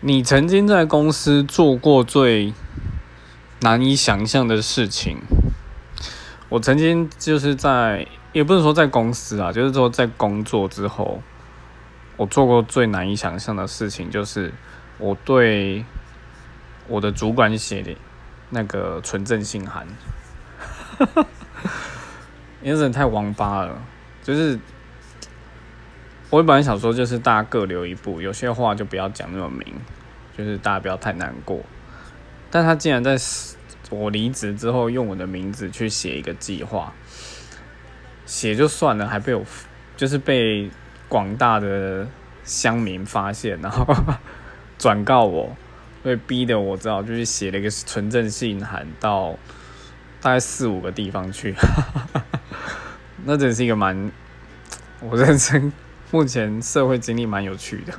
你曾经在公司做过最难以想象的事情？我曾经就是在，也不是说在公司啊，就是说在工作之后，我做过最难以想象的事情，就是我对我的主管写的那个纯正信函，因为人太王八了，就是。我本来想说，就是大家各留一步，有些话就不要讲那么明，就是大家不要太难过。但他竟然在我离职之后，用我的名字去写一个计划，写就算了，还被我就是被广大的乡民发现，然后转告我，所以逼得我只好就去写了一个纯正信函到大概四五个地方去，那真是一个蛮我认真。目前社会经历蛮有趣的。